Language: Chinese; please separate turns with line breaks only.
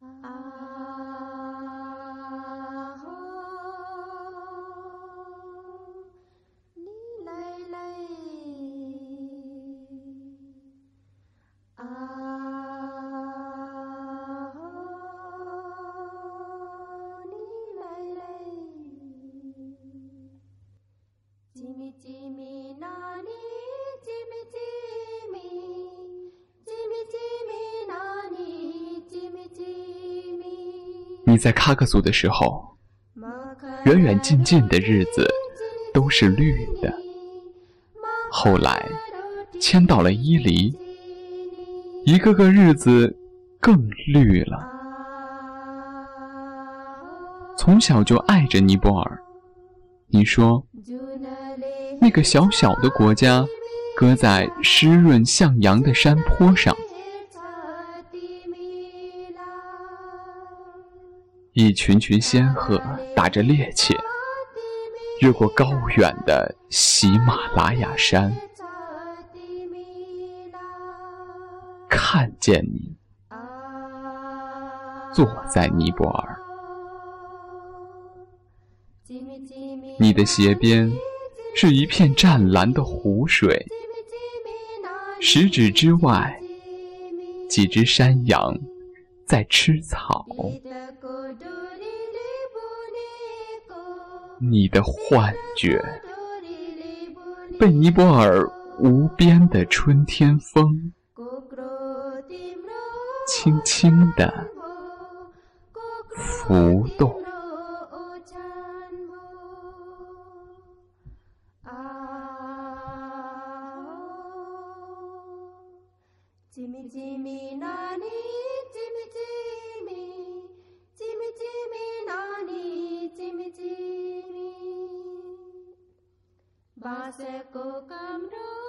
啊。你在喀克族的时候，远远近近的日子都是绿的。后来迁到了伊犁，一个个日子更绿了。从小就爱着尼泊尔，你说，那个小小的国家，搁在湿润向阳的山坡上。一群群仙鹤打着趔趄，越过高远的喜马拉雅山，看见你坐在尼泊尔，你的斜边是一片湛蓝的湖水，十指之外，几只山羊在吃草。你的幻觉被尼泊尔无边的春天风轻轻地浮动。
बाँसको कम्रो